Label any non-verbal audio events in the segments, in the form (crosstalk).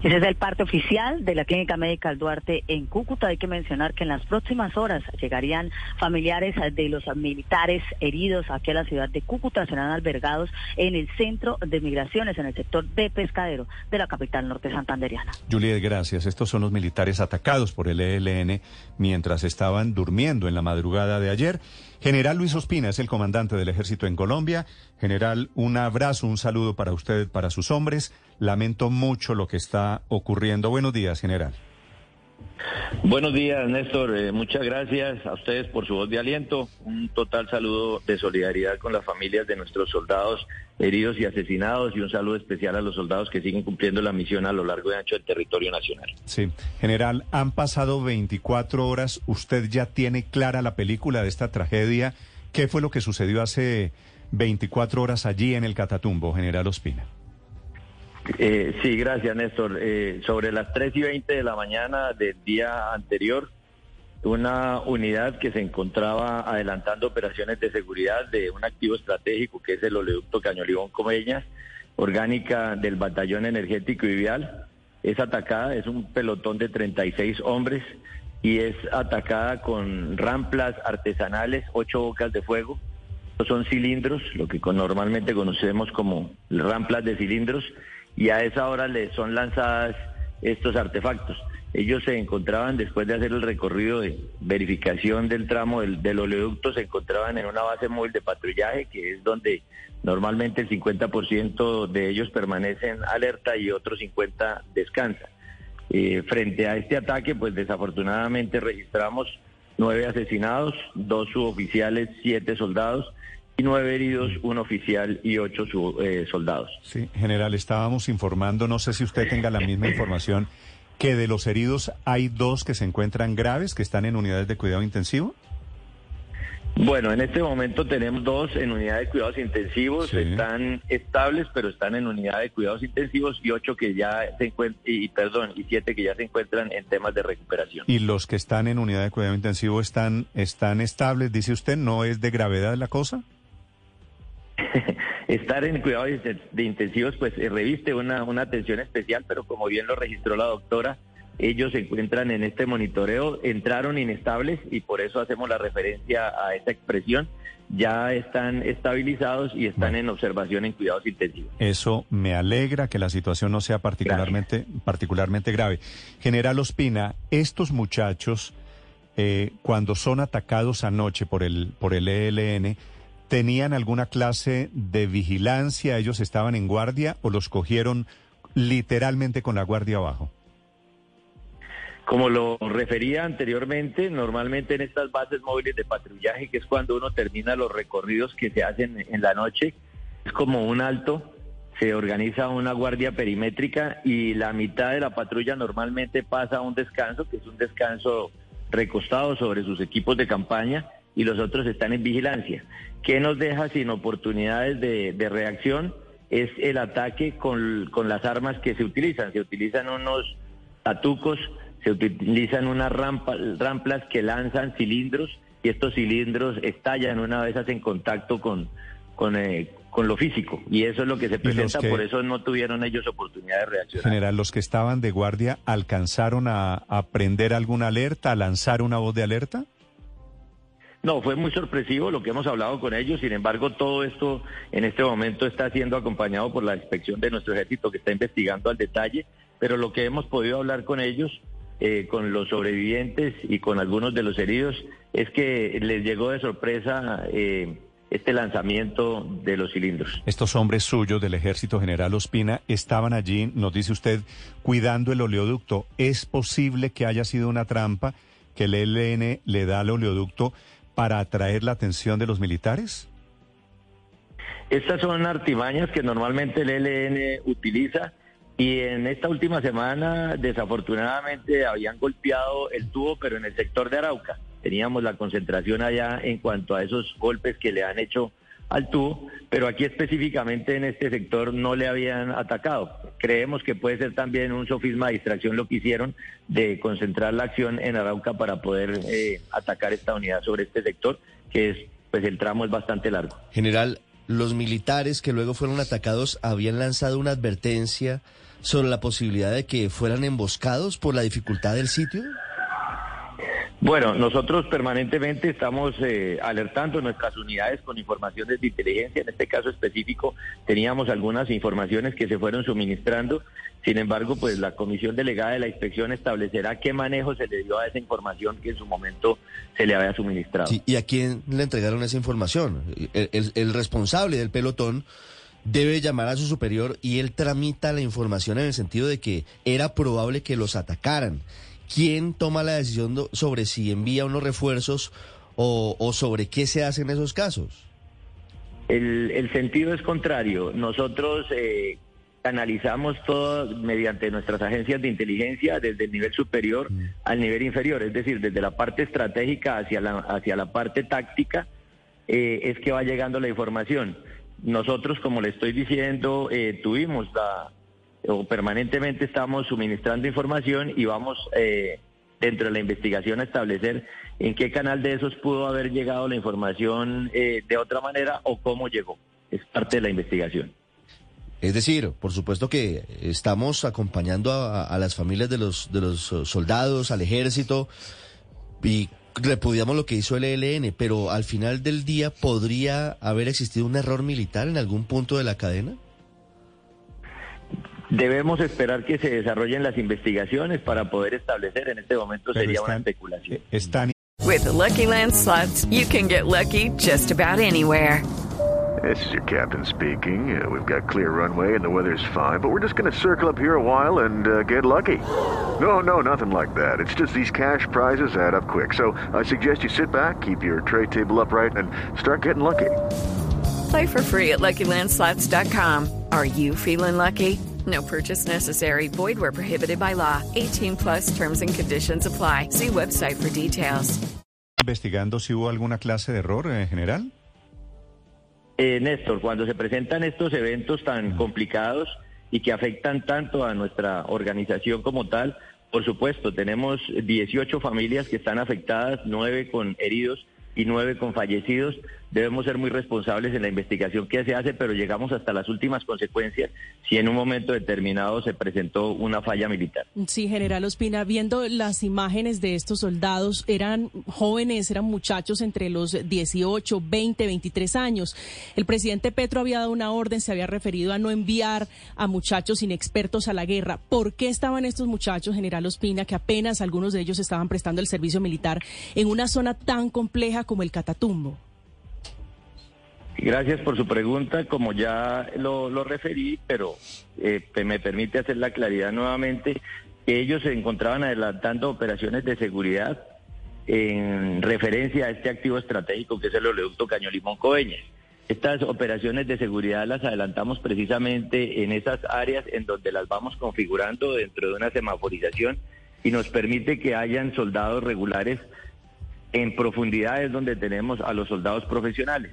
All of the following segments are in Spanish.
Ese es el parte oficial de la Clínica Médica Duarte en Cúcuta. Hay que mencionar que en las próximas horas llegarían familiares de los militares heridos aquí a la ciudad de Cúcuta. Serán albergados en el centro de migraciones, en el sector de pescadero de la capital norte santanderiana. Juliet, gracias. Estos son los militares atacados por el ELN mientras estaban durmiendo en la madrugada de ayer. General Luis Ospina es el comandante del ejército en Colombia. General, un abrazo, un saludo para usted, para sus hombres. Lamento mucho lo que está ocurriendo. Buenos días, general. Buenos días, Néstor. Eh, muchas gracias a ustedes por su voz de aliento. Un total saludo de solidaridad con las familias de nuestros soldados heridos y asesinados y un saludo especial a los soldados que siguen cumpliendo la misión a lo largo y ancho del territorio nacional. Sí, general, han pasado 24 horas. ¿Usted ya tiene clara la película de esta tragedia? ¿Qué fue lo que sucedió hace 24 horas allí en el Catatumbo, general Ospina? Eh, sí, gracias, Néstor. Eh, sobre las 3 y 20 de la mañana del día anterior, una unidad que se encontraba adelantando operaciones de seguridad de un activo estratégico que es el oleoducto Cañolibón Comeñas, orgánica del Batallón Energético y Vial, es atacada, es un pelotón de 36 hombres y es atacada con ramplas artesanales, ocho bocas de fuego. Son cilindros, lo que normalmente conocemos como ramplas de cilindros y a esa hora le son lanzadas estos artefactos. Ellos se encontraban, después de hacer el recorrido de verificación del tramo del, oleoducto, se encontraban en una base móvil de patrullaje, que es donde normalmente el 50% de ellos permanecen alerta y otros 50 descansan. Frente a este ataque, pues desafortunadamente registramos nueve asesinados, dos suboficiales, siete soldados nueve heridos, un oficial y ocho eh, soldados. Sí, general, estábamos informando, no sé si usted tenga la misma información, que de los heridos hay dos que se encuentran graves, que están en unidades de cuidado intensivo. Bueno, en este momento tenemos dos en unidades de cuidados intensivos, están estables, pero están en unidad de cuidados intensivos y ocho que ya se encuentran, y perdón, y siete que ya se encuentran en temas de recuperación. ¿Y los que están en unidad de cuidado intensivo están, están estables, dice usted? ¿No es de gravedad la cosa? (laughs) Estar en cuidados de intensivos pues eh, reviste una, una atención especial, pero como bien lo registró la doctora, ellos se encuentran en este monitoreo, entraron inestables y por eso hacemos la referencia a esa expresión. Ya están estabilizados y están en observación en cuidados intensivos. Eso me alegra que la situación no sea particularmente, particularmente grave. General Ospina, estos muchachos, eh, cuando son atacados anoche por el, por el ELN, ¿Tenían alguna clase de vigilancia? ¿Ellos estaban en guardia o los cogieron literalmente con la guardia abajo? Como lo refería anteriormente, normalmente en estas bases móviles de patrullaje, que es cuando uno termina los recorridos que se hacen en la noche, es como un alto, se organiza una guardia perimétrica y la mitad de la patrulla normalmente pasa a un descanso, que es un descanso recostado sobre sus equipos de campaña y los otros están en vigilancia. ¿Qué nos deja sin oportunidades de, reacción? Es el ataque con, las armas que se utilizan. Se utilizan unos tatucos, se utilizan unas ramplas que lanzan cilindros y estos cilindros estallan una vez hacen contacto con, con, eh, con lo físico. Y eso es lo que se presenta, por eso no tuvieron ellos oportunidad de reaccionar. General, los que estaban de guardia, ¿alcanzaron a, a prender alguna alerta, a lanzar una voz de alerta? No, fue muy sorpresivo lo que hemos hablado con ellos. Sin embargo, todo esto en este momento está siendo acompañado por la inspección de nuestro ejército que está investigando al detalle. Pero lo que hemos podido hablar con ellos, eh, con los sobrevivientes y con algunos de los heridos, es que les llegó de sorpresa eh, este lanzamiento de los cilindros. Estos hombres suyos del Ejército General Ospina estaban allí, nos dice usted, cuidando el oleoducto. ¿Es posible que haya sido una trampa que el ELN le da al oleoducto? Para atraer la atención de los militares? Estas son artimañas que normalmente el ELN utiliza Y en esta última semana, desafortunadamente, habían golpeado el tubo, pero en el sector de Arauca. Teníamos la concentración allá en cuanto a esos golpes que le han hecho al tubo, pero aquí específicamente en este sector no le habían atacado. Creemos que puede ser también un sofisma de distracción lo que hicieron de concentrar la acción en Arauca para poder eh, atacar esta unidad sobre este sector, que es, pues el tramo es bastante largo. General, los militares que luego fueron atacados habían lanzado una advertencia sobre la posibilidad de que fueran emboscados por la dificultad del sitio. Bueno, nosotros permanentemente estamos eh, alertando nuestras unidades con informaciones de inteligencia. En este caso específico teníamos algunas informaciones que se fueron suministrando. Sin embargo, pues la comisión delegada de la inspección establecerá qué manejo se le dio a esa información que en su momento se le había suministrado. ¿Y a quién le entregaron esa información? el responsable del pelotón debe llamar a su superior y él tramita la información en el sentido de que era probable que los atacaran ¿quién toma la decisión sobre si envía unos refuerzos o, sobre qué se hace en esos casos? El, sentido es contrario. Nosotros eh, analizamos todo mediante nuestras agencias de inteligencia desde el nivel superior mm. al nivel inferior, es decir, desde la parte estratégica hacia la, hacia la parte táctica, eh, es que va llegando la información. Nosotros, como le estoy diciendo, eh, tuvimos la, o permanentemente estamos suministrando información y vamos eh, dentro de la investigación a establecer en qué canal de esos pudo haber llegado la información eh, de otra manera o cómo llegó. Es parte de la investigación. Es decir, por supuesto que estamos acompañando a, las familias de los, de los soldados, al ejército, y repudiamos lo que hizo el ELN, pero al final del día podría haber existido un error militar en algún punto de la cadena. Debemos esperar que se desarrollen las investigaciones para poder establecer. En este momento sería una especulación. Están... With the Lucky Land slots, you can get lucky just about anywhere. This is your captain speaking. Uh, we've got clear runway and the weather's fine, but we're just going to circle up here a while and uh, get lucky. No, no, nothing like that. It's just these cash prizes add up quick. So I suggest you sit back, keep your tray table upright, and start getting lucky. Play for free at LuckyLandSlots.com. Are you feeling lucky? No purchase necessary. Void where prohibited by law. 18 plus terms and conditions apply. See website for details. ¿Investigando si hubo alguna clase de error en general? Eh, Néstor, cuando se presentan estos eventos tan complicados y que afectan tanto a nuestra organización como tal, por supuesto, tenemos 18 familias que están afectadas, 9 con heridos y 9 con fallecidos debemos ser muy responsables en la investigación que se hace, pero llegamos hasta las últimas consecuencias si en un momento determinado se presentó una falla militar. Sí, general Ospina, viendo las imágenes de estos soldados, eran jóvenes, eran muchachos entre los 18, 20, 23 años. El presidente Petro había dado una orden, se había referido a no enviar a muchachos inexpertos a la guerra. ¿Por qué estaban estos muchachos, general Ospina, que apenas algunos de ellos estaban prestando el servicio militar en una zona tan compleja como el Catatumbo? Gracias por su pregunta. Como ya lo, referí, pero eh, me permite hacer la claridad nuevamente, que ellos se encontraban adelantando operaciones de seguridad en referencia a este activo estratégico que es el oleoducto Caño Limón Coveñas. Estas operaciones de seguridad las adelantamos precisamente en esas áreas en donde las vamos configurando dentro de una semaforización y nos permite que hayan soldados regulares en profundidades donde tenemos a los soldados profesionales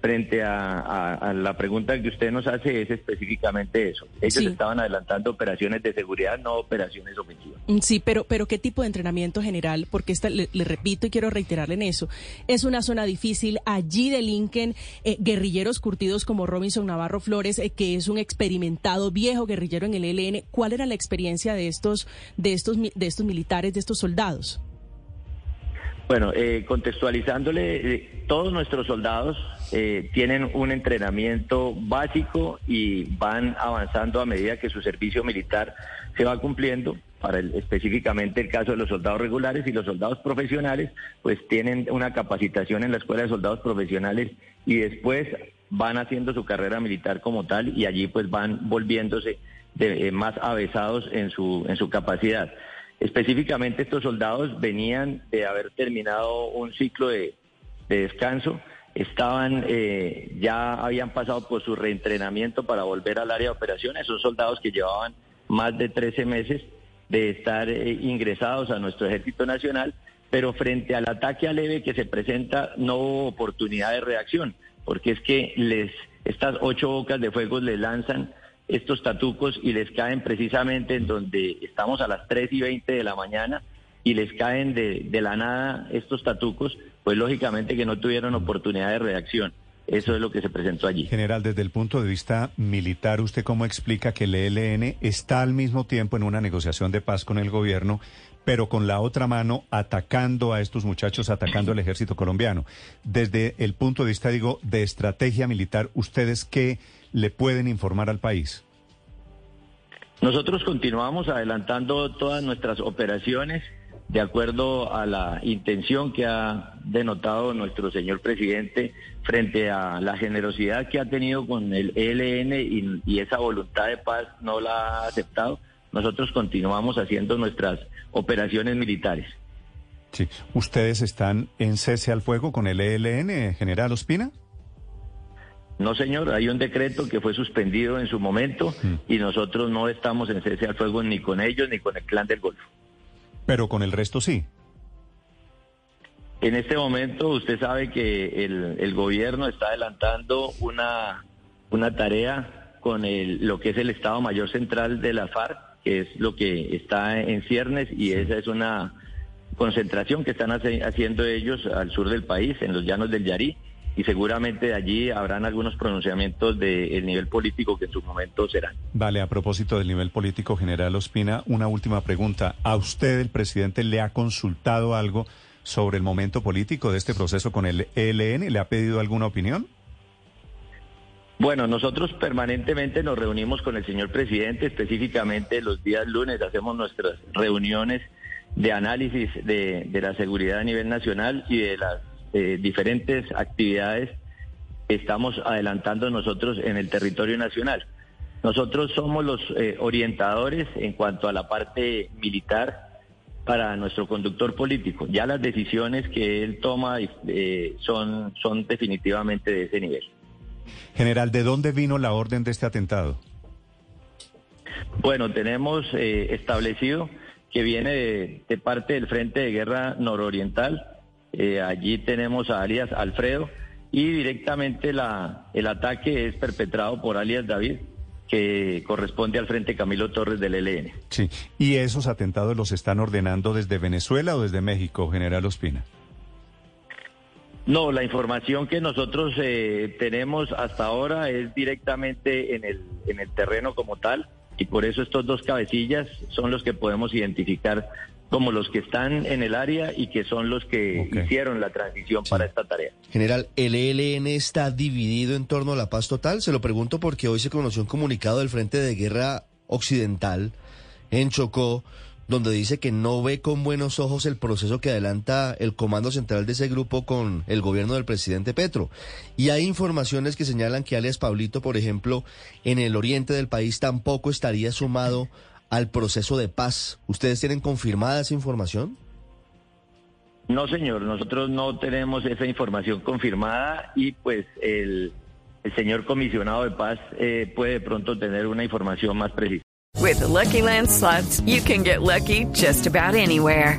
frente a, la pregunta que usted nos hace es específicamente eso. Ellos estaban adelantando operaciones de seguridad, no operaciones ofensivas. Mm, sí, pero, pero ¿qué tipo de entrenamiento general? Porque esta, le, repito y quiero reiterarle en eso. Es una zona difícil. Allí delinquen eh, guerrilleros curtidos como Robinson Navarro Flores, eh, que es un experimentado viejo guerrillero en el ELN. ¿Cuál era la experiencia de estos, de estos, de estos militares, de estos soldados? Bueno, eh, contextualizándole, eh, todos nuestros soldados eh, tienen un entrenamiento básico y van avanzando a medida que su servicio militar se va cumpliendo. Para el, específicamente el caso de los soldados regulares y los soldados profesionales, pues tienen una capacitación en la Escuela de Soldados Profesionales y después van haciendo su carrera militar como tal y allí pues van volviéndose de, más avesados en su, en su capacidad. Específicamente estos soldados venían de haber terminado un ciclo de, descanso, estaban ya habían pasado por su reentrenamiento para volver al área de operaciones, son soldados que llevaban más de 13 meses de estar eh, ingresados a nuestro Ejército Nacional, pero frente al ataque al EVE que se presenta no hubo oportunidad de reacción, porque es que les estas ocho bocas de fuego les lanzan estos tatucos y les caen precisamente en donde estamos a las 3 y 20 de la mañana y les caen de, de la nada estos tatucos, pues lógicamente que no tuvieron oportunidad de reacción. Eso es lo que se presentó allí. General, desde el punto de vista militar, ¿usted cómo explica que el ELN está al mismo tiempo en una negociación de paz con el gobierno, pero con la otra mano atacando a estos muchachos, atacando al ejército colombiano? Desde el punto de vista, digo, de estrategia militar, ¿ustedes qué le pueden informar al país? Nosotros continuamos adelantando todas nuestras operaciones de acuerdo a la intención que ha denotado nuestro señor presidente frente a la generosidad que ha tenido con el ELN y, esa voluntad de paz no la ha aceptado, nosotros continuamos haciendo nuestras operaciones militares. Sí. ¿Ustedes están en cese al fuego con el ELN, General Ospina? No, señor, hay un decreto que fue suspendido en su momento mm. y nosotros no estamos en cese al fuego ni con ellos ni con el clan del Golfo. Pero con el resto sí. En este momento usted sabe que el, gobierno está adelantando una, una tarea con el, lo que es el Estado Mayor Central de la FARC, que es lo que está en ciernes y esa es una concentración que están haciendo ellos al sur del país, en los llanos del Yarí y seguramente de allí habrán algunos pronunciamientos del nivel político que en su momento serán. Vale, a propósito del nivel político, general Ospina, una última pregunta. ¿A usted el presidente le ha consultado algo sobre el momento político de este proceso con el ELN? ¿Le ha pedido alguna opinión? Bueno, nosotros permanentemente nos reunimos con el señor presidente, específicamente los días lunes hacemos nuestras reuniones de análisis de, de la seguridad a nivel nacional y de las eh, diferentes actividades que estamos adelantando nosotros en el territorio nacional. Nosotros somos los eh, orientadores en cuanto a la parte militar para nuestro conductor político. Ya las decisiones que él toma eh, son, son definitivamente de ese nivel. General, ¿de dónde vino la orden de este atentado? Bueno, tenemos establecido que viene de parte del Frente de Guerra Nororiental eh, allí tenemos a alias Alfredo y directamente la, el ataque es perpetrado por alias David que corresponde al Frente Camilo Torres del ELN. Sí, ¿y esos atentados los están ordenando desde Venezuela o desde México, General Ospina? No, la información que nosotros eh, tenemos hasta ahora es directamente en el, en el terreno como tal y por eso estos dos cabecillas son los que podemos identificar como los que están en el área y que son los que hicieron la transición para esta tarea. General, ¿el ELN está dividido en torno a la paz total? Se lo pregunto porque hoy se conoció un comunicado del Frente de Guerra Occidental en Chocó, donde dice que no ve con buenos ojos el proceso que adelanta el comando central de ese grupo con el gobierno del presidente Petro. Y hay informaciones que señalan que alias Pablito, por ejemplo, en el oriente del país tampoco estaría sumado al proceso de paz. ¿Ustedes tienen confirmada esa información? No, señor, nosotros no tenemos esa información confirmada y pues el, el señor comisionado de paz eh, puede pronto tener una información más precisa. With the Lucky Land slots, you can get lucky just about anywhere.